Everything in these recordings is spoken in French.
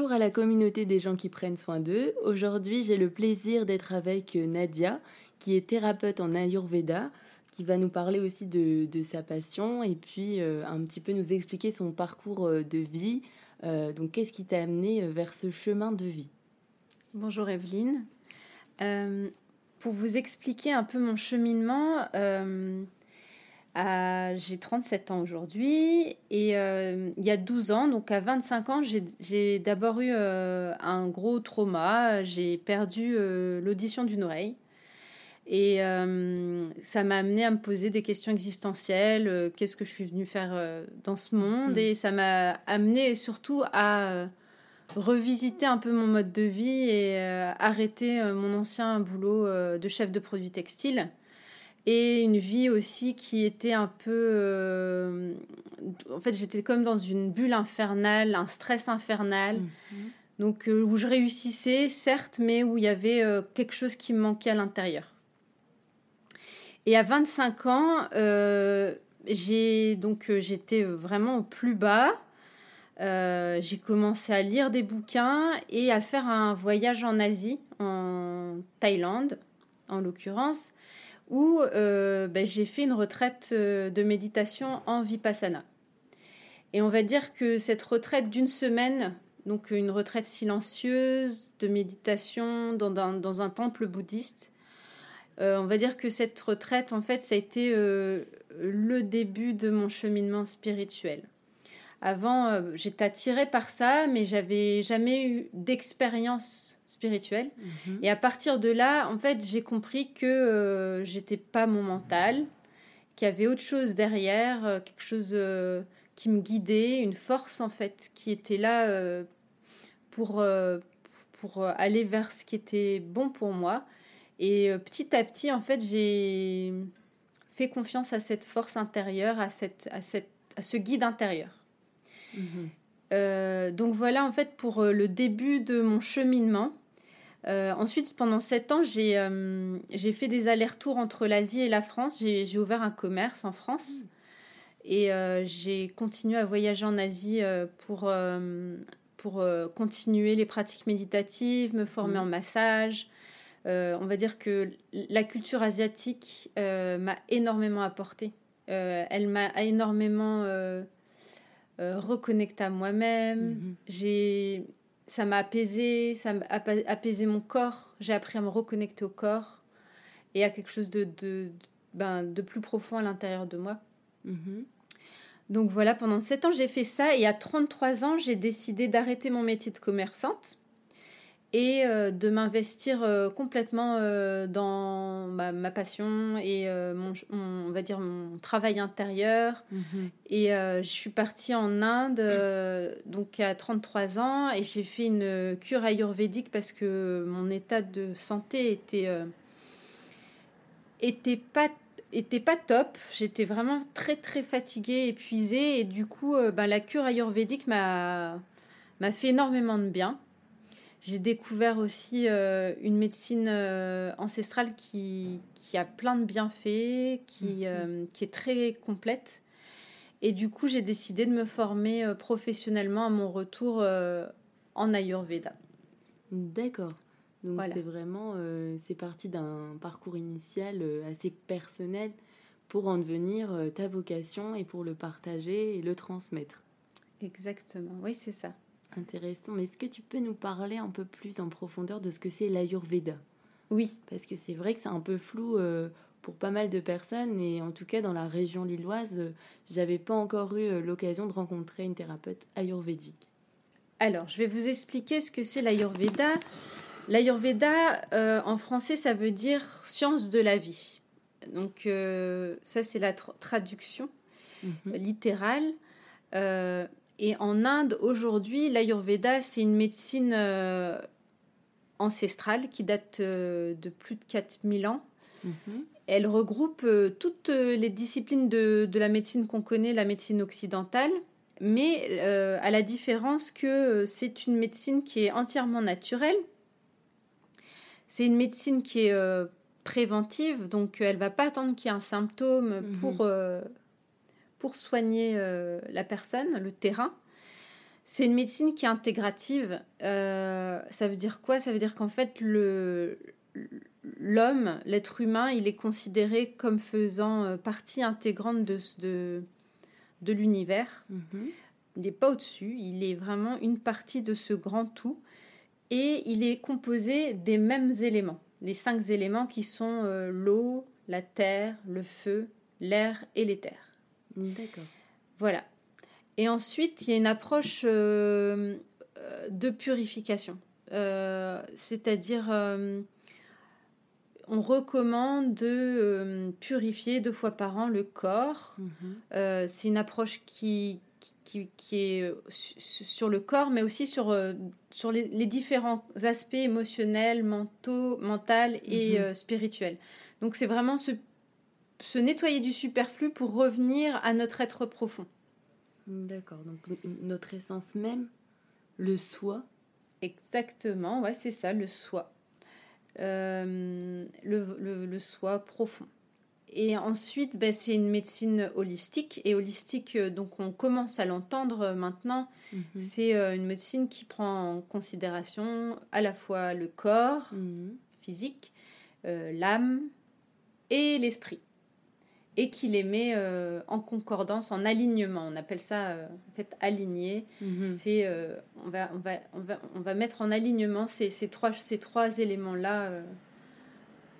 Bonjour à la communauté des gens qui prennent soin d'eux. Aujourd'hui, j'ai le plaisir d'être avec Nadia, qui est thérapeute en Ayurveda, qui va nous parler aussi de, sa passion et puis euh, un petit peu nous expliquer son parcours euh, de vie. Euh, donc, qu'est-ce qui t'a amené vers ce chemin de vie? Bonjour Evelyne. pour vous expliquer un peu mon cheminement, j'ai 37 ans aujourd'hui et euh, il y a 12 ans, donc à 25 ans, j'ai d'abord eu euh, un gros trauma. J'ai perdu euh, l'audition d'une oreille et ça m'a amené à me poser des questions existentielles. Qu'est-ce que je suis venue faire dans ce monde? Mm. Et ça m'a amené surtout à revisiter un peu mon mode de vie et arrêter mon ancien boulot de chef de produit textile et une vie aussi qui était un peu... Euh, en fait, j'étais comme dans une bulle infernale, un stress infernal. Mhm. Donc, euh, où je réussissais, certes, mais où il y avait euh, quelque chose qui me manquait à l'intérieur. Et à 25 ans, j'ai donc j'étais vraiment au plus bas. j'ai commencé à lire des bouquins et à faire un voyage en Asie, en Thaïlande en l'occurrence où euh, ben, j'ai fait une retraite euh, de méditation en vipassana. Et on va dire que cette retraite d'une semaine, donc une retraite silencieuse de méditation dans un, temple bouddhiste, euh, on va dire que cette retraite, en fait, ça a été le début de mon cheminement spirituel. Avant, euh, j'étais attirée par ça, mais j'avais jamais eu d'expérience spirituelle. Mhm. Et à partir de là, en fait, j'ai compris que euh, j'étais pas mon mental, qu'il y avait autre chose derrière, euh, quelque chose qui me guidait, une force en fait qui était là pour pour aller vers ce qui était bon pour moi. Et petit à petit, en fait, j'ai fait confiance à cette force intérieure, à cette à cette à ce guide intérieur. Euh, donc voilà en fait pour euh, le début de mon cheminement. Euh, ensuite, pendant sept ans, j'ai j'ai fait des allers-retours entre l'Asie et la France. J'ai ouvert un commerce en France et j'ai continué à voyager en Asie pour, pour continuer les pratiques méditatives, me former mmh. en massage. on va dire que la culture asiatique m'a énormément apporté. elle m'a énormément euh, reconnecter à moi-même. Mhm. J'ai, ça m'a apaisé, ça m'a apaisé mon corps. J'ai appris à me reconnecter au corps et à quelque chose de, de, ben, de plus profond à l'intérieur de moi. Mhm. Donc voilà, pendant 7 ans, j'ai fait ça et à 33 ans, j'ai décidé d'arrêter mon métier de commerçante et euh, de m'investir euh, complètement euh, dans ma, passion et mon, on va dire mon travail intérieur. Mhm. Et je suis partie en Inde donc à 33 ans et j'ai fait une cure ayurvédique parce que mon état de santé était était pas était pas top. J'étais vraiment très très fatiguée, épuisée et du coup ben, la cure ayurvédique m'a m'a fait énormément de bien. J'ai découvert aussi euh, une médecine euh, ancestrale qui, qui, a plein de bienfaits, qui, mhm. euh, qui est très complète. Et du coup, j'ai décidé de me former professionnellement à mon retour en Ayurveda. D'accord. Donc c'est vraiment, c'est parti d'un parcours initial assez personnel pour en devenir ta vocation et pour le partager et le transmettre. Exactement, oui, c'est ça. Intéressant. Mais est-ce que tu peux nous parler un peu plus en profondeur de ce que c'est l'Ayurveda? Oui. Parce que c'est vrai que c'est un peu flou euh, pour pas mal de personnes. Et en tout cas, dans la région lilloise, euh, j'avais pas encore eu euh, l'occasion de rencontrer une thérapeute ayurvédique. Alors, je vais vous expliquer ce que c'est l'Ayurveda. L'Ayurveda, en français, ça veut dire science de la vie. Donc, ça, c'est la traduction mhm. littérale. Et en Inde, aujourd'hui, l'Ayurveda, c'est une médecine ancestrale qui date de plus de 4000 ans. Mhm. Elle regroupe toutes les disciplines de, de la médecine qu'on connaît, la médecine occidentale, mais à la différence que c'est une médecine qui est entièrement naturelle. C'est une médecine qui est préventive, donc elle va pas attendre qu'il y ait un symptôme mhm. pour, euh, pour soigner euh, la personne, le terrain. C'est une médecine qui est intégrative. Euh, ça veut dire quoi? Ça veut dire qu'en fait, le, l'homme, l'être humain, il est considéré comme faisant partie intégrante de, de, de l'univers. Mhm. Il n'est pas au-dessus, il est vraiment une partie de ce grand tout. Et il est composé des mêmes éléments les cinq éléments qui sont euh, l'eau, la terre, le feu, l'air et l'éther. D'accord. Voilà. Et ensuite, il y a une approche euh, euh, de purification. C'est-à-dire, on recommande de purifier deux fois par an le corps. Mhm. C'est une approche qui, qui, est euh, sur le corps, mais aussi sur, euh, sur les, différents aspects émotionnels, mentaux, mental et euh, spirituels. Donc c'est vraiment se, se nettoyer du superflu pour revenir à notre être profond. D'accord, donc notre essence même, le soi. Exactement, ouais, c'est ça, le soi. le, le, le, soi profond. Et ensuite, ben, c'est une médecine holistique. Et holistique, euh, donc on commence à l'entendre euh, maintenant, mhm. c'est euh, une médecine qui prend en considération à la fois le corps mhm. physique, l'âme et l'esprit. Et qui les met en concordance, en alignement. On appelle ça en fait aligné. Mhm. C'est on, va, on, va, on, va, on va mettre en alignement ces, ces trois, ces trois éléments-là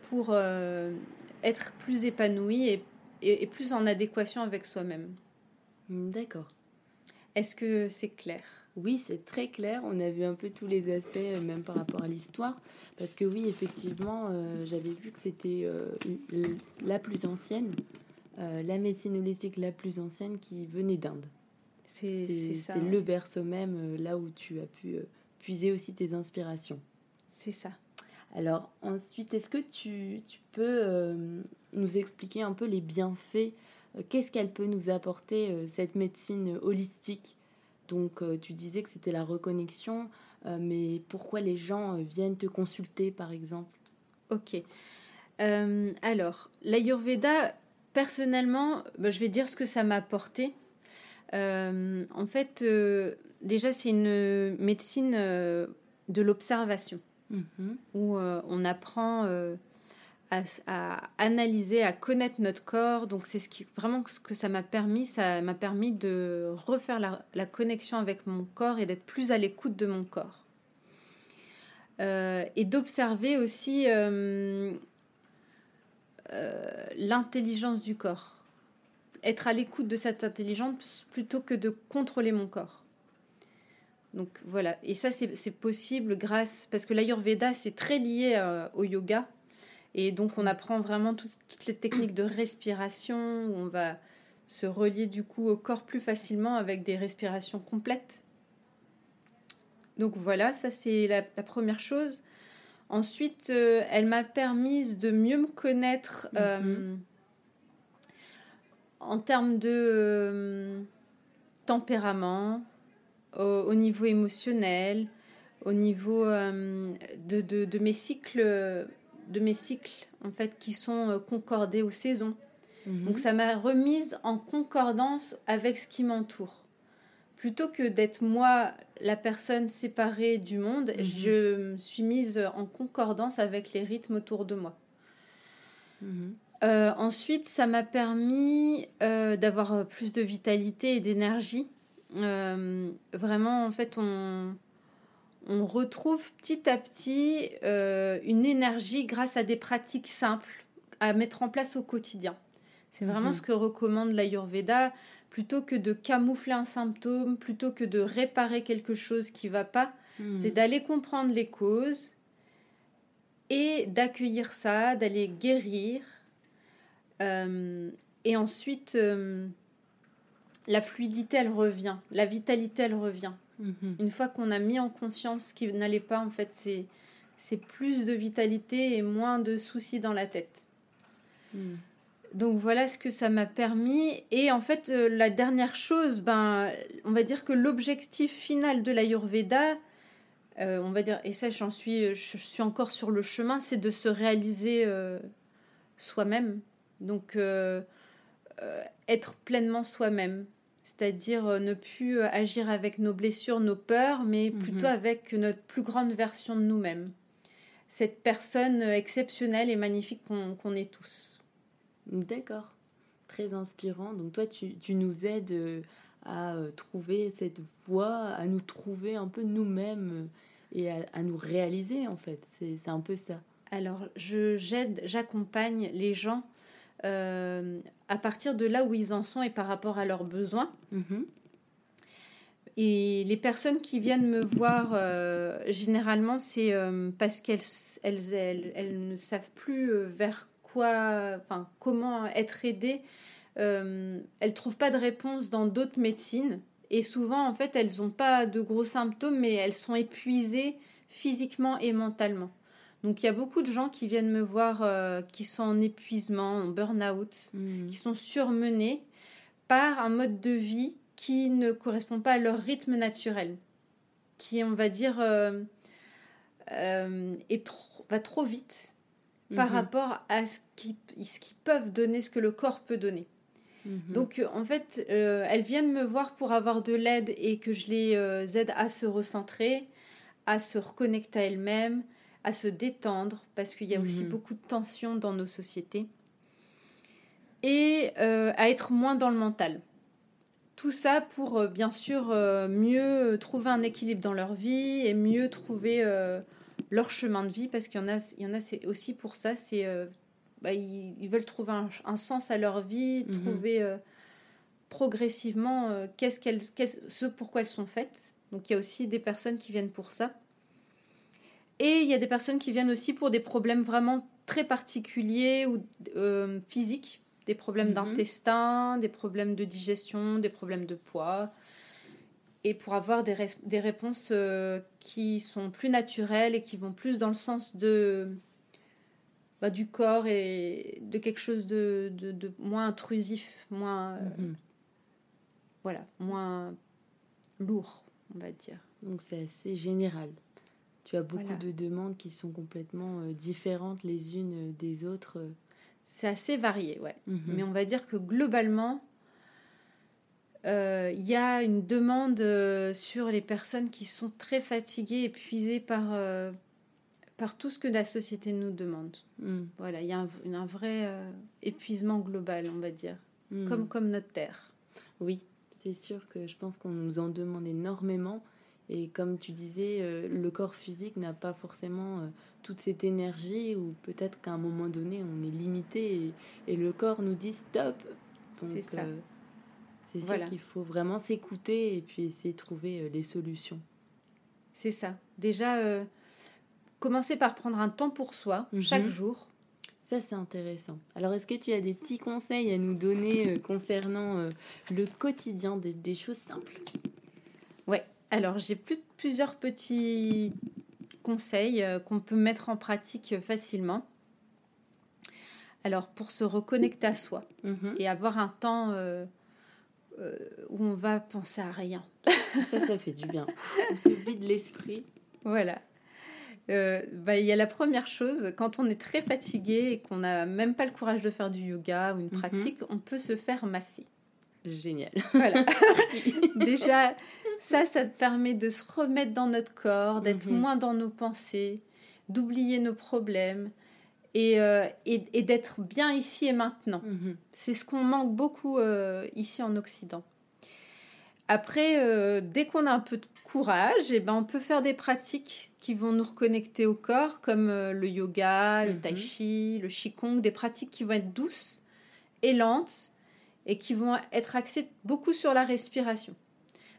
pour être plus épanoui et, et, plus en adéquation avec soi-même. D'accord. Est-ce que c'est clair? Oui, c'est très clair. On a vu un peu tous les aspects, euh, même par rapport à l'histoire. Parce que oui, effectivement, euh, j'avais vu que c'était euh, la plus ancienne, la médecine holistique la plus ancienne qui venait d'Inde. C'est ça. C'est le berceau même, là où tu as pu puiser aussi tes inspirations. C'est ça. Alors ensuite, est-ce que tu, peux euh, nous expliquer un peu les bienfaits euh, Qu'est-ce qu'elle peut nous apporter, euh, cette médecine holistique? Donc tu disais que c'était la reconnexion, mais pourquoi les gens viennent te consulter par exemple? Ok. alors, l'Ayurveda, personnellement, bah, je vais dire ce que ça m'a apporté. en fait, déjà, c'est une médecine de l'observation. Mhm. où euh, on apprend euh, à, analyser, à connaître notre corps. Donc c'est ce qui vraiment ce que ça m'a permis. Ça m'a permis de refaire la, connexion avec mon corps et d'être plus à l'écoute de mon corps. Euh, et d'observer aussi l'intelligence du corps. Être à l'écoute de cette intelligence plutôt que de contrôler mon corps. Donc voilà, et ça c'est possible grâce, parce que l'Ayurveda c'est très lié euh, au yoga, et donc on apprend vraiment toutes, les techniques de respiration, où on va se relier du coup au corps plus facilement avec des respirations complètes. Donc voilà, ça c'est la, première chose. Ensuite, euh, elle m'a permis de mieux me connaître euh, mm-hmm. en termes de tempérament, au, niveau émotionnel, au niveau euh, de, de, mes cycles, de mes cycles en fait qui sont euh, concordés aux saisons. Mhm. Donc ça m'a remise en concordance avec ce qui m'entoure. Plutôt que d'être moi la personne séparée du monde, mhm. je me suis mise en concordance avec les rythmes autour de moi. Mhm. Euh, ensuite, ça m'a permis d'avoir plus de vitalité et d'énergie euh, vraiment, en fait, on, on retrouve petit à petit euh, une énergie grâce à des pratiques simples à mettre en place au quotidien. C'est vraiment mhm. ce que recommande l'Ayurveda. Plutôt que de camoufler un symptôme, plutôt que de réparer quelque chose qui va pas, mhm. c'est d'aller comprendre les causes et d'accueillir ça, d'aller guérir. Euh, et ensuite, la fluidité, elle revient, la vitalité, elle revient. Mhm. Une fois qu'on a mis en conscience ce qui n'allait pas, en fait, c'est c'est plus de vitalité et moins de soucis dans la tête. Mhm. Donc voilà ce que ça m'a permis. Et en fait, euh, la dernière chose, ben, on va dire que l'objectif final de l'Ayurveda, euh, on va dire, et ça j'en suis, je suis encore sur le chemin, c'est de se réaliser euh, soi-même. Donc euh, être pleinement soi-même. C'est-à-dire ne plus agir avec nos blessures, nos peurs, mais Mhm. plutôt avec notre plus grande version de nous-mêmes. Cette personne exceptionnelle et magnifique qu'on qu'on est tous. D'accord. Très inspirant. Donc toi, tu, tu nous aides euh, à euh, trouver cette voie, à nous trouver un peu nous-mêmes euh, et à, à nous réaliser en fait. C'est un peu ça. Alors, je j'aide, j'accompagne les gens euh, à partir de là où ils en sont et par rapport à leurs besoins. Mhm. Et les personnes qui viennent me voir, euh, généralement, c'est euh, parce qu'elles elles, elles, elles ne savent plus vers quoi, enfin, comment être aidées. Euh, elles trouvent pas de réponse dans d'autres médecines. Et souvent, en fait, elles n'ont pas de gros symptômes, mais elles sont épuisées physiquement et mentalement. Donc, il y a beaucoup de gens qui viennent me voir euh, qui sont en épuisement, en burn-out, Mhm. qui sont surmenés par un mode de vie qui ne correspond pas à leur rythme naturel, qui, on va dire, euh, euh, est trop, va trop vite par Mhm. rapport à ce qu'ils qu'ils peuvent donner, ce que le corps peut donner. Mhm. Donc, euh, en fait, euh, elles viennent me voir pour avoir de l'aide et que je les euh, aide à se recentrer, à se reconnecter à elles-mêmes, à se détendre, parce qu'il y a aussi Mhm. beaucoup de tensions dans nos sociétés, et euh, à être moins dans le mental. Tout ça pour, bien sûr, mieux trouver un équilibre dans leur vie et mieux trouver leur chemin de vie, parce qu'il y en a, il y en a c'est aussi pour ça, c'est... euh, bah, ils, ils veulent trouver un, un sens à leur vie, Mhm. trouver euh, progressivement euh, qu'est-ce qu'elles, qu'est-ce, ce pourquoi elles sont faites. Donc il y a aussi des personnes qui viennent pour ça. Et il y a des personnes qui viennent aussi pour des problèmes vraiment très particuliers ou physiques, des problèmes Mhm. d'intestin, des problèmes de digestion, des problèmes de poids, et pour avoir des, des réponses euh, qui sont plus naturelles et qui vont plus dans le sens de bah, du corps et de quelque chose de, de- de moins intrusif, moins euh, Mhm. voilà, moins lourd, on va dire. Donc c'est assez général. Tu as beaucoup Voilà. de demandes qui sont complètement euh, différentes les unes des autres. C'est assez varié, ouais. Mhm. Mais on va dire que globalement, il y a une demande euh, sur les personnes qui sont très fatiguées, épuisées par, euh, par tout ce que la société nous demande. Mhm. Voilà, il y a un, un vrai euh, épuisement global, on va dire, Mhm. comme, comme notre Terre. Oui, c'est sûr que je pense qu'on nous en demande énormément. Et comme tu disais, euh, le corps physique n'a pas forcément euh, toute cette énergie, ou peut-être qu'à un moment donné, on est limité et, et le corps nous dit stop. Donc, C'est ça. C'est sûr Voilà. qu'il faut vraiment s'écouter et puis essayer de trouver euh, les solutions. C'est ça. Déjà, euh, commencer par prendre un temps pour soi, Mhm. chaque jour. Ça, c'est intéressant. Alors, est-ce que tu as des petits conseils à nous donner euh, concernant euh, le quotidien, des, des choses simples? Ouais. Alors, j'ai plus, plusieurs petits conseils qu'on peut mettre en pratique facilement. Alors, pour se reconnecter à soi Mhm. et avoir un temps où on va penser à rien. Ça, ça fait du bien. On se vide l'esprit. Voilà. Euh, bah, Il y a la première chose, quand on est très fatigué et qu'on n'a même pas le courage de faire du yoga ou une Mhm. pratique, on peut se faire masser. Génial. Voilà. Déjà, ça, ça te permet de se remettre dans notre corps, d'être Mhm. moins dans nos pensées, d'oublier nos problèmes et, euh, et, et d'être bien ici et maintenant. Mhm. C'est ce qu'on manque beaucoup euh, ici en Occident. Après, euh, dès qu'on a un peu de courage, eh ben, on peut faire des pratiques qui vont nous reconnecter au corps, comme le yoga, le Mhm. tai chi, le qigong, des pratiques qui vont être douces et lentes et qui vont être axées beaucoup sur la respiration.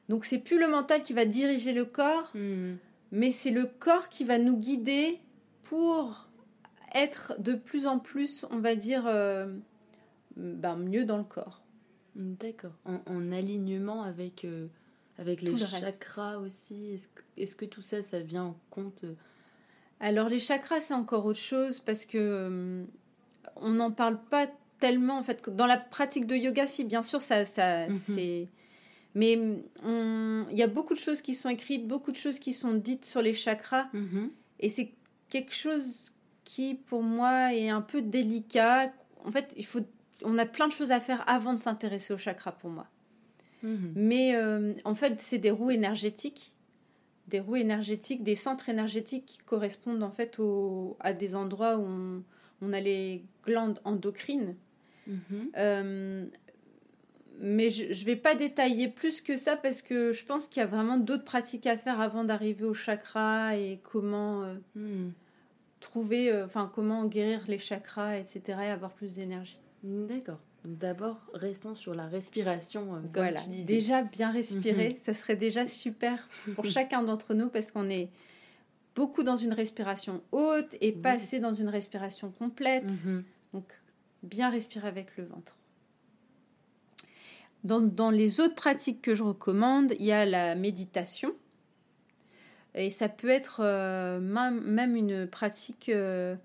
Donc c'est plus le mental qui va diriger le corps, Mhm. mais c'est le corps qui va nous guider pour être de plus en plus, on va dire, euh, ben, mieux dans le corps. D'accord. En, alignement avec, euh, avec les chakras aussi. Est-ce que, est que, tout ça, ça vient en compte Alors les chakras, c'est encore autre chose parce que on n'en parle pas tellement en fait. Dans la pratique de yoga, si bien sûr, ça, ça mhm. c'est mais il y a beaucoup de choses qui sont écrites, beaucoup de choses qui sont dites sur les chakras. Mhm. Et c'est quelque chose qui, pour moi, est un peu délicat. En fait, il faut, on a plein de choses à faire avant de s'intéresser aux chakras, pour moi. Mhm. Mais euh, en fait, c'est des roues énergétiques. Des roues énergétiques, des centres énergétiques qui correspondent en fait au, à des endroits où on, a les glandes endocrines. Mhm. Euh, mais je ne vais pas détailler plus que ça parce que je pense qu'il y a vraiment d'autres pratiques à faire avant d'arriver au chakra et comment euh, hmm. Trouver, euh, enfin comment guérir les chakras, etc. et avoir plus d'énergie. D'accord. D'abord, restons sur la respiration. Euh, voilà. Déjà bien respirer, mhm. ça serait déjà super pour chacun d'entre nous parce qu'on est beaucoup dans une respiration haute et pas assez dans une respiration complète. Mhm. Donc, bien respirer avec le ventre. Dans, les autres pratiques que je recommande, il y a la méditation. Et ça peut être euh, même, une pratique euh,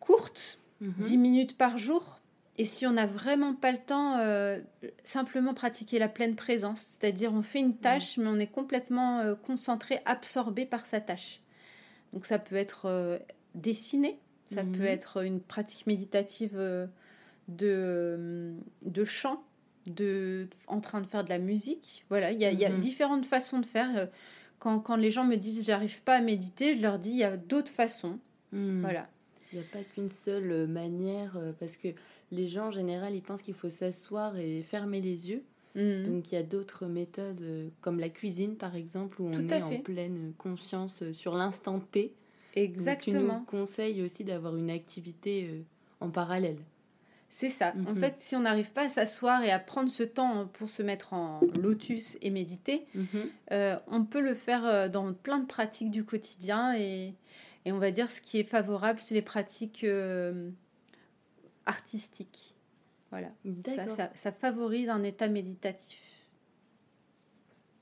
courte, 10 mhm. minutes par jour. Et si on n'a vraiment pas le temps, euh, simplement pratiquer la pleine présence. C'est-à-dire on fait une mhm. tâche, mais on est complètement concentré, absorbé par sa tâche. Donc ça peut être dessiner, ça peut mhm. être une pratique méditative de, de chant, de, en train de faire de la musique. Voilà, il y a, mhm. différentes façons de faire. Quand, quand les gens me disent j'arrive pas à méditer, je leur dis il y a d'autres façons. Mhm. Voilà. Il n'y a pas qu'une seule euh, manière, euh, parce que les gens en général, ils pensent qu'il faut s'asseoir et fermer les yeux. Mhm. Donc il y a d'autres méthodes, euh, comme la cuisine par exemple, où on est en pleine conscience sur l'instant T. Exactement. Donc, tu nous conseilles aussi d'avoir une activité en parallèle. C'est ça. En mhm. fait, si on n'arrive pas à s'asseoir et à prendre ce temps pour se mettre en lotus et méditer, mhm. euh, on peut le faire euh, dans plein de pratiques du quotidien. Et, on va dire ce qui est favorable, c'est les pratiques euh, artistiques. Voilà. Ça, ça, favorise un état méditatif.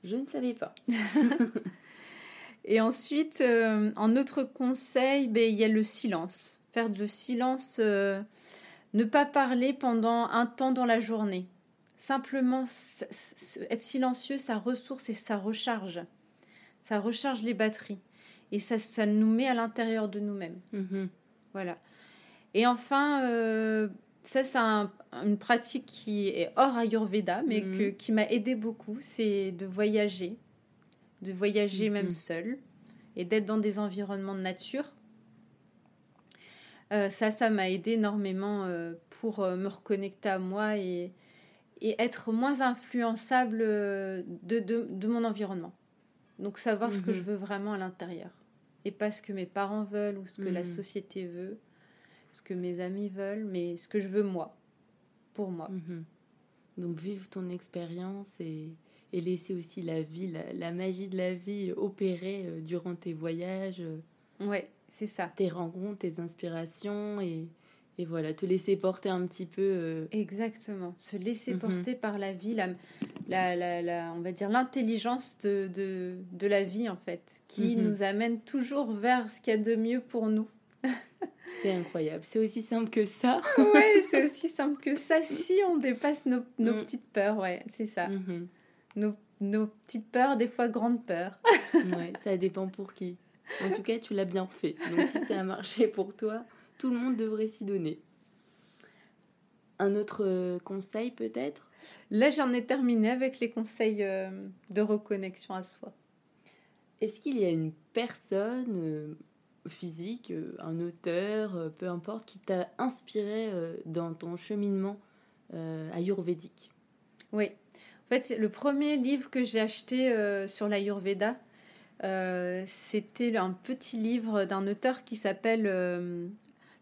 Je ne savais pas. et ensuite, en autre conseil, ben, il y a le silence. Faire le silence ne pas parler pendant un temps dans la journée. Simplement être silencieux, ça ressource et ça recharge. Ça recharge les batteries. Et ça, ça nous met à l'intérieur de nous-mêmes. Mm-hmm. Voilà. Et enfin, euh, ça, c'est une pratique qui est hors Ayurveda, mais que, qui m'a aidé beaucoup. C'est de voyager. De voyager même mm-hmm. seul. Et d'être dans des environnements de nature euh, ça, ça m'a aidé énormément euh, pour euh, me reconnecter à moi et, et être moins influençable de, de, mon environnement. Donc savoir ce que mhm. je veux vraiment à l'intérieur. Et pas ce que mes parents veulent ou ce que la mhm. société veut, ce que mes amis veulent, mais ce que je veux moi, pour moi. Mhm. Donc vivre ton expérience et, et, laisser aussi la vie, la, la magie de la vie opérer durant tes voyages. Ouais, c'est ça. Tes rencontres, tes inspirations et, et voilà, te laisser porter un petit peu. Euh, Exactement. Se laisser mhm. porter par la vie, la, la, la, on va dire l'intelligence de, de, de, la vie en fait, qui mhm. nous amène toujours vers ce qu'il y a de mieux pour nous. c'est incroyable. C'est aussi simple que ça. ouais, c'est aussi simple que ça si on dépasse nos, nos mm. petites peurs. Ouais, c'est ça. Mhm. Nos, nos petites peurs, des fois grandes peurs. ouais, ça dépend pour qui. En tout cas, tu l'as bien fait. Donc si ça a marché pour toi, tout le monde devrait s'y donner. Un autre euh, conseil peut-être? Là, j'en ai terminé avec les conseils euh, de reconnexion à soi. Est-ce qu'il y a une personne euh, physique, un auteur, peu importe, qui t'a inspiré dans ton cheminement ayurvédique? Oui. En fait, le premier livre que j'ai acheté sur l'ayurveda, c'était un petit livre d'un auteur qui s'appelle euh,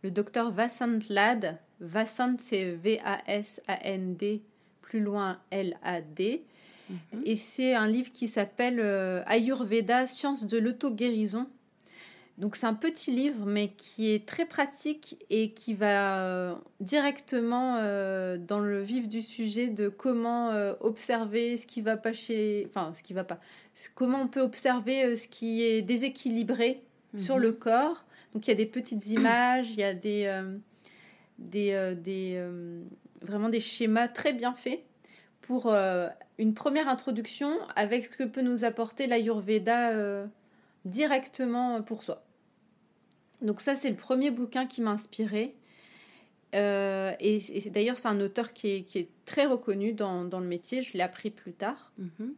le docteur Vasant Lad. Vasant, c'est V-A-S-A-N-D, plus loin L-A-D. Mhm. Et c'est un livre qui s'appelle euh, Ayurveda, science de l'auto-guérison, Donc c'est un petit livre, mais qui est très pratique et qui va euh, directement euh, dans le vif du sujet de comment euh, observer ce qui va pas chez, enfin ce qui va pas, comment on peut observer ce qui est déséquilibré sur le mhm. corps. Donc il y a des petites images, il y a des, des, des vraiment des schémas très bien faits pour une première introduction avec ce que peut nous apporter l'Ayurveda directement pour soi. Donc ça, c'est le premier bouquin qui m'a inspiré. Euh, et, d'ailleurs, c'est un auteur qui est, très reconnu dans, le métier. Je l'ai appris plus tard. Mhm.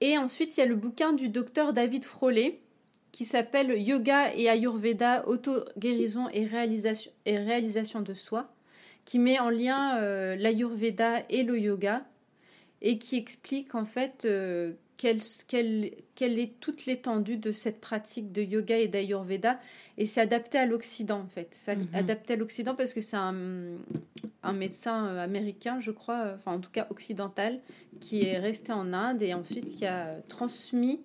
Et ensuite, il y a le bouquin du docteur David Frolet qui s'appelle Yoga et Ayurveda, auto-guérison et réalisation, et réalisation de soi, qui met en lien euh, l'Ayurveda et le yoga et qui explique en fait euh, quelle, quelle, est toute l'étendue de cette pratique de yoga et d'ayurveda. Et c'est adapté à l'Occident, en fait. C'est mhm. adapté à l'Occident parce que c'est un, un, médecin euh, américain, je crois, euh, enfin en tout cas occidental, qui est resté en Inde et ensuite qui a transmis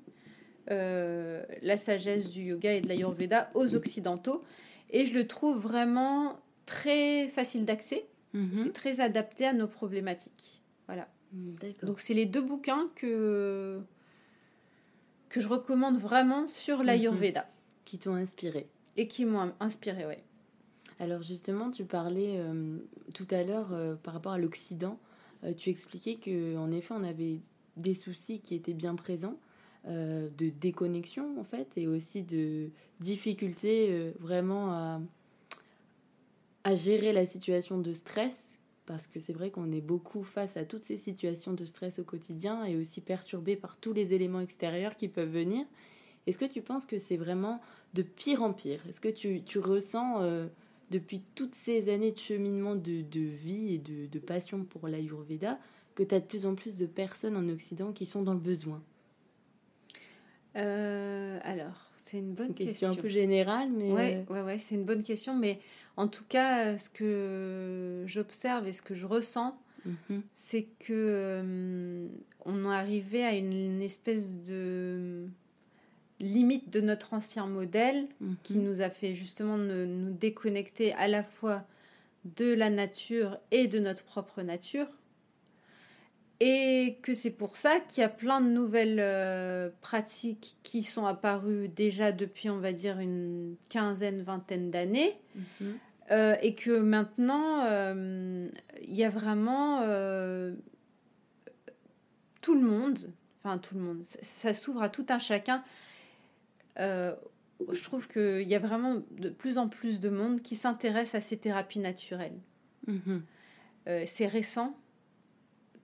euh, la sagesse du yoga et de l'ayurveda aux Occidentaux. Et je le trouve vraiment très facile d'accès mhm. et très adapté à nos problématiques. Voilà. Donc c'est les deux bouquins que, que je recommande vraiment sur l'Ayurveda. Mhm. Qui t'ont inspiré. Et qui m'ont inspiré, oui. Alors justement, tu parlais euh, tout à l'heure euh, par rapport à l'Occident. Euh, tu expliquais que en effet, on avait des soucis qui étaient bien présents, de déconnexion en fait, et aussi de difficultés vraiment à, à gérer la situation de stress parce que c'est vrai qu'on est beaucoup face à toutes ces situations de stress au quotidien et aussi perturbé par tous les éléments extérieurs qui peuvent venir. Est-ce que tu penses que c'est vraiment de pire en pire? Est-ce que tu, tu ressens euh, depuis toutes ces années de cheminement de, de vie et de, de passion pour l'Ayurveda que tu as de plus en plus de personnes en Occident qui sont dans le besoin? Euh, Alors, c'est une bonne question. un peu générale, mais. Ouais, euh, ouais, ouais c'est une bonne question. Mais en tout cas, ce que j'observe et ce que je ressens, mhm. c'est que euh, on est arrivé à une, espèce de limite de notre ancien modèle qui mhm. nous a fait justement nous déconnecter à la fois de la nature et de notre propre nature et que c'est pour ça qu'il y a plein de nouvelles euh, pratiques qui sont apparues déjà depuis, on va dire, une quinzaine, vingtaine d'années. Mhm. Euh, et que maintenant, euh, il y a vraiment tout le monde, enfin tout le monde, ça, s'ouvre à tout un chacun. je trouve qu'il y a vraiment de plus en plus de monde qui s'intéresse à ces thérapies naturelles. Mhm. c'est récent,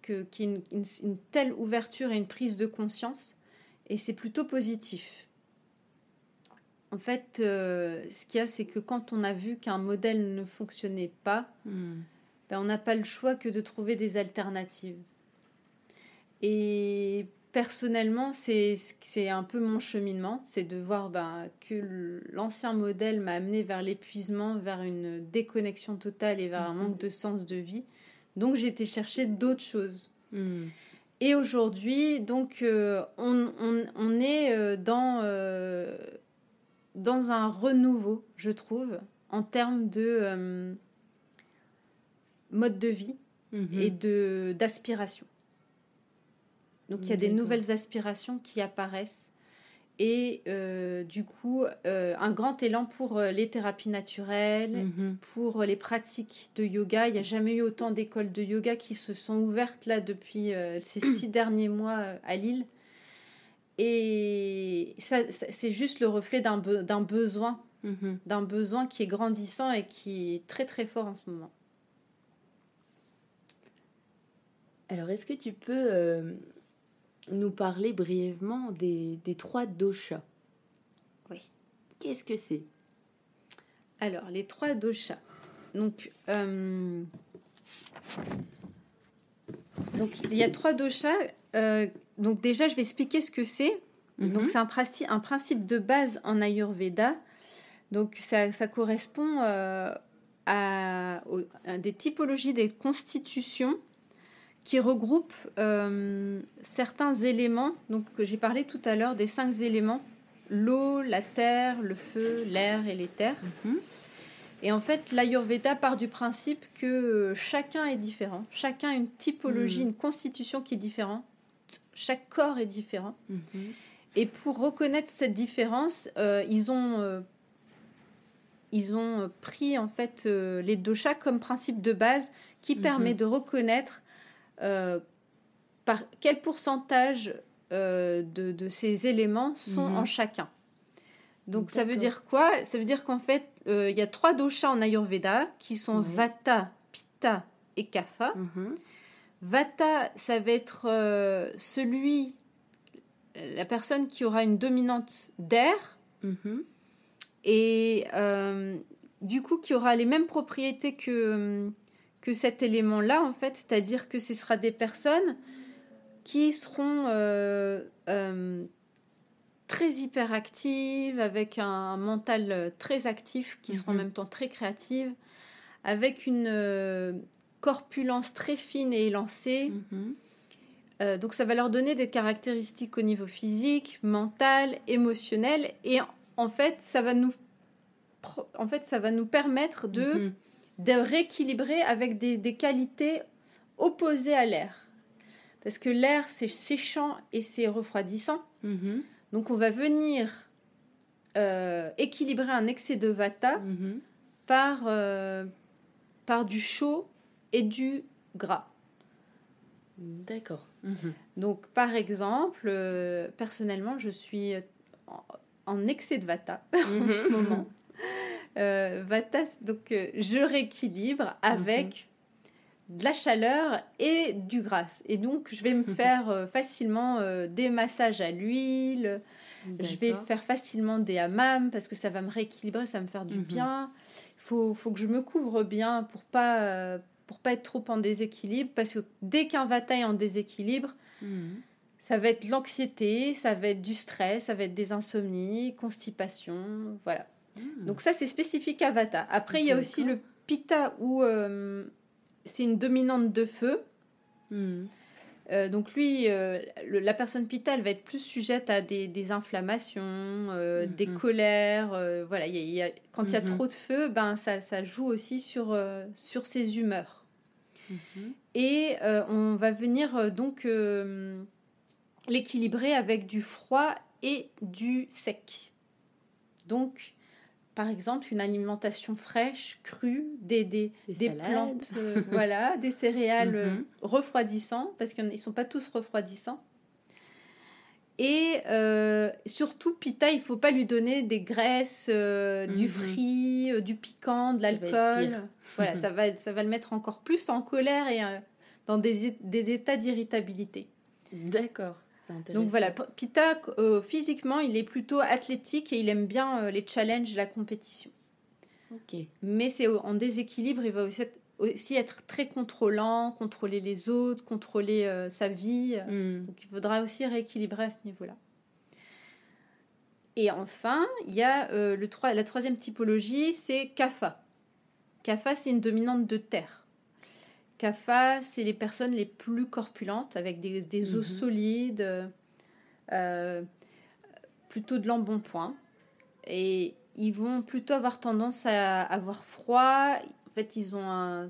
qu'il y ait une, telle ouverture et une prise de conscience, et c'est plutôt positif. En fait, euh, ce qu'il y a, c'est que quand on a vu qu'un modèle ne fonctionnait pas, hmm. ben, on n'a pas le choix que de trouver des alternatives. Et personnellement, c'est un peu mon cheminement, c'est de voir ben, que l'ancien modèle m'a amené vers l'épuisement, vers une déconnexion totale et vers un hmm. manque de sens de vie. Donc j'ai été chercher d'autres choses. Hmm. Et aujourd'hui, donc, euh, on, on, est euh, dans, euh, dans un renouveau, je trouve, en termes de mode de vie mhm. et de d'aspiration. Donc, il y a des nouvelles aspirations qui apparaissent et euh, du coup euh, un grand élan pour euh, les thérapies naturelles, mhm. pour les pratiques de yoga. Il n'y a jamais eu autant d'écoles de yoga qui se sont ouvertes là depuis ces six derniers mois à Lille. Et ça, c'est juste le reflet d'un besoin, mhm. d'un besoin qui est grandissant et qui est très très fort en ce moment. Alors est-ce que tu peux nous parler brièvement des, trois doshas. Oui. Qu'est-ce que c'est? Alors, les trois doshas. Donc, euh, donc, il y a trois doshas. Euh, donc, déjà, je vais expliquer ce que c'est. Mhm. Donc, c'est un, un, principe de base en Ayurveda. Donc, ça, correspond euh, à, à, des typologies des constitutions qui regroupe euh, certains éléments, donc que j'ai parlé tout à l'heure des cinq éléments l'eau, la terre, le feu, l'air et l'éther. Mhm. Et en fait, l'Ayurveda part du principe que euh, chacun est différent, chacun a une typologie, Mhm. une constitution qui est différente, chaque corps est différent. Mhm. Et pour reconnaître cette différence, euh, ils ont euh, ils ont pris en fait euh, les doshas comme principe de base qui permet de reconnaître euh, par quel pourcentage euh, de, de ces éléments sont Mhm. en chacun. Donc ça veut dire quoi? Ça veut dire qu'en fait, euh, il y a trois doshas en Ayurveda qui sont. Vata, Pitta et Kapha. Mhm. Vata, ça va être euh, celui, la personne qui aura une dominante d'air Mhm. et du coup qui aura les mêmes propriétés que, que cet élément-là, en fait, c'est-à-dire que ce sera des personnes qui seront euh, euh, très hyperactives, avec un mental euh, très actif, qui seront en Mhm. même temps très créatives, avec une euh, corpulence très fine et élancée. Mhm. Donc ça va leur donner des caractéristiques au niveau physique, mental, émotionnel, et en- fait ça va nous, en fait ça va nous permettre de, Mhm. De rééquilibrer avec des, des qualités opposées à l'air, parce que l'air c'est séchant et c'est refroidissant. Mhm. Donc on va venir euh, équilibrer un excès de vata Mhm. par euh, par du chaud et du gras. D'accord. Mhm. Donc, par exemple, euh, personnellement, je suis en, excès de vata en ce moment. Euh, vata, donc euh, je rééquilibre avec de la chaleur et du gras. Et donc, je vais me faire euh, facilement euh, des massages à l'huile. Je vais faire facilement des hammams parce que ça va me rééquilibrer, ça va me faire du Mhm. bien. Il faut, faut que je me couvre bien pour pas euh, pour pas être trop en déséquilibre parce que dès qu'un vata est en déséquilibre, Mhm. ça va être l'anxiété, ça va être du stress, ça va être des insomnies, constipation, voilà. Mhm. Donc ça c'est spécifique à vata. Après il y a aussi le pitta où euh, c'est une dominante de feu. Mhm. Euh, donc lui, euh, le- la personne pitta, elle va être plus sujette à des, des inflammations, des colères. voilà, il y a- il y a- quand il y a Mhm. trop de feu, ben ça, ça joue aussi sur, sur ses humeurs. Et on va venir donc l'équilibrer avec du froid et du sec. Donc, par exemple, une alimentation fraîche, crue, des, plantes, euh, voilà, des céréales euh, Mhm. refroidissants, parce qu'ils ne sont pas tous refroidissants. Et euh, surtout, Pita, il faut pas lui donner des graisses, euh, du Mhm. frit, euh, du piquant, de l'alcool. Voilà, ça va, ça va le mettre encore plus en colère et euh, dans des états d'irritabilité. D'accord. Donc voilà, Pita, euh, physiquement, il est plutôt athlétique et il aime bien euh, les challenges, la compétition. Ok. Mais c'est en déséquilibre, il va aussi être, aussi être très contrôlant, contrôler les autres, contrôler euh, sa vie. Mhm. Donc il faudra aussi rééquilibrer à ce niveau-là. Et enfin, il y a le la troisième typologie, c'est Kapha. Kapha, c'est une dominante de terre. Kapha, c'est les personnes les plus corpulentes, avec des, des os Mhm. solides, euh, plutôt de l'embonpoint. Et ils vont plutôt avoir tendance à avoir froid. En fait, ils ont un...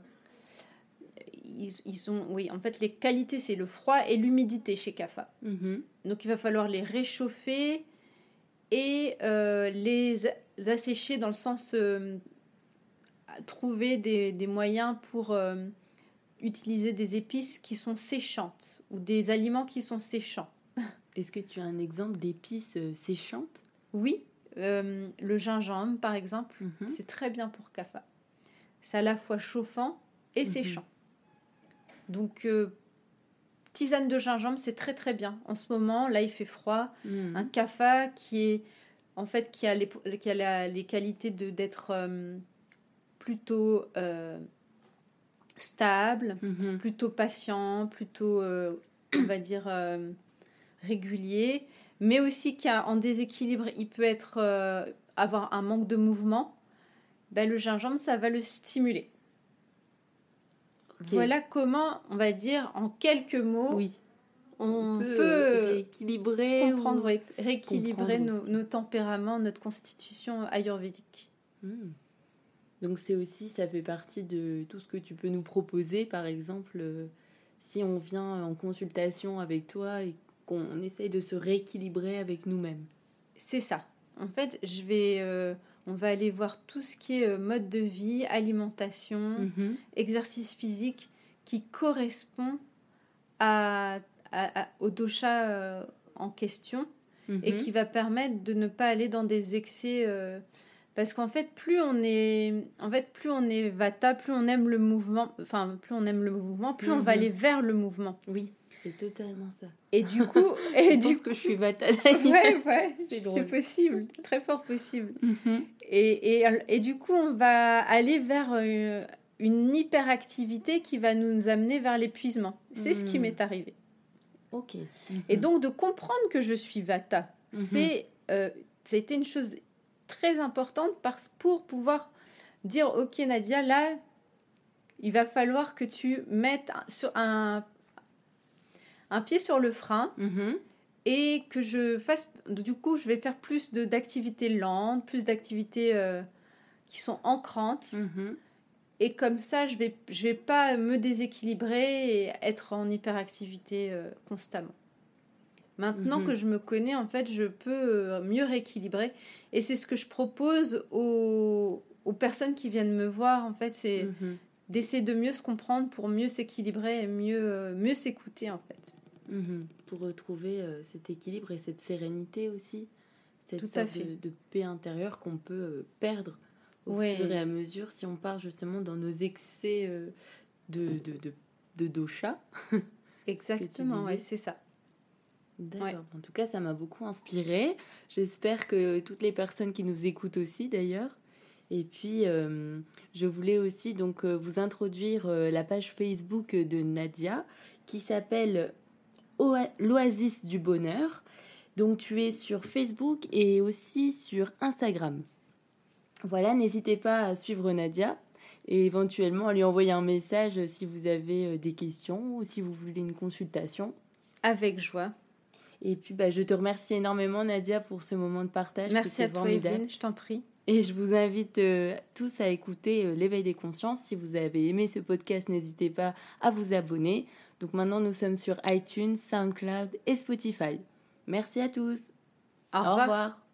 Ils, ils ont, oui, en fait, les qualités, c'est le froid et l'humidité chez Kapha. Mhm. Donc il va falloir les réchauffer et euh, les assécher dans le sens euh, trouver des, des moyens pour euh, utiliser des épices qui sont séchantes ou des aliments qui sont séchants. Est-ce que tu as un exemple d'épices euh, séchantes? Oui, euh, le gingembre par exemple, Mhm. c'est très bien pour Kapha. C'est à la fois chauffant et Mhm. séchant. Donc euh, tisane de gingembre, c'est très très bien. En ce moment, là il fait froid. Mhm. un kafa qui est en fait qui a les, qui a la- les qualités de d'être euh, plutôt euh, stable, Mhm. plutôt patient, plutôt euh, on va dire euh, régulier, mais aussi qui a en déséquilibre, il peut être euh, avoir un manque de mouvement. Ben, le gingembre, ça va le stimuler. Voilà comment, on va dire, en quelques mots, Oui. on, peut, rééquilibrer, comprendre, rééquilibrer nos, tempéraments, notre constitution ayurvédique. Hmm. Donc c'est aussi, ça fait partie de tout ce que tu peux nous proposer, par exemple, euh, si on vient en consultation avec toi et qu'on essaye de se rééquilibrer avec nous-mêmes. C'est ça. En fait, je vais, euh, on va aller voir tout ce qui est mode de vie, alimentation, mhm. exercice physique qui correspond à au dosha euh, en question et mhm. qui va permettre de ne pas aller dans des excès. Euh, parce qu'en fait, plus on est, en fait, plus on est vata, plus on aime le mouvement. Enfin, plus on aime le mouvement, plus on va mhm. aller vers le mouvement. Oui, c'est totalement ça. Et du coup, et du que je suis vata. ouais, ouais, c'est possible, très fort possible. Mhm. et, et, et, du coup, on va aller vers euh, une hyperactivité qui va nous amener vers l'épuisement. C'est ce qui m'est arrivé. Ok. Et donc de comprendre que je suis Vata, mhm. c'est euh, ça a été une chose très importante parce, pour pouvoir dire ok Nadia là il va falloir que tu mettes sur un un pied sur le frein mhm. et que je fasse du coup je vais faire plus de d'activités lentes plus d'activités euh, qui sont ancrantes mhm. Et comme ça, je vais, je vais pas me déséquilibrer et être en hyperactivité euh, constamment. Maintenant mhm. que je me connais, en fait, je peux euh, mieux rééquilibrer. Et c'est ce que je propose aux, aux, personnes qui viennent me voir, en fait, c'est mhm. d'essayer de mieux se comprendre pour mieux s'équilibrer et mieux, euh, mieux s'écouter, en fait. Mhm. Pour retrouver cet équilibre et cette sérénité aussi. Cette Tout à fait. De, de paix intérieure qu'on peut perdre au fur et à mesure si on part justement dans nos excès euh, de, de, de, de dosha. Exactement, ouais, c'est ça. D'accord. En tout cas, ça m'a beaucoup inspiré. J'espère que toutes les personnes qui nous écoutent aussi, d'ailleurs. Et puis, euh, je voulais aussi donc euh, vous introduire la page Facebook de Nadia qui s'appelle l'Oasis du bonheur. Donc, tu es sur Facebook et aussi sur Instagram. Voilà, n'hésitez pas à suivre Nadia et éventuellement à lui envoyer un message si vous avez euh, des questions ou si vous voulez une consultation. Avec joie. Et puis, bah, je te remercie énormément, Nadia, pour ce moment de partage. Merci à toi, Evelyne, je t'en prie. Et je vous invite euh, tous à écouter euh, l'éveil des consciences. Si vous avez aimé ce podcast, n'hésitez pas à vous abonner. Donc maintenant, nous sommes sur iTunes, SoundCloud et Spotify. Merci à tous. Au revoir.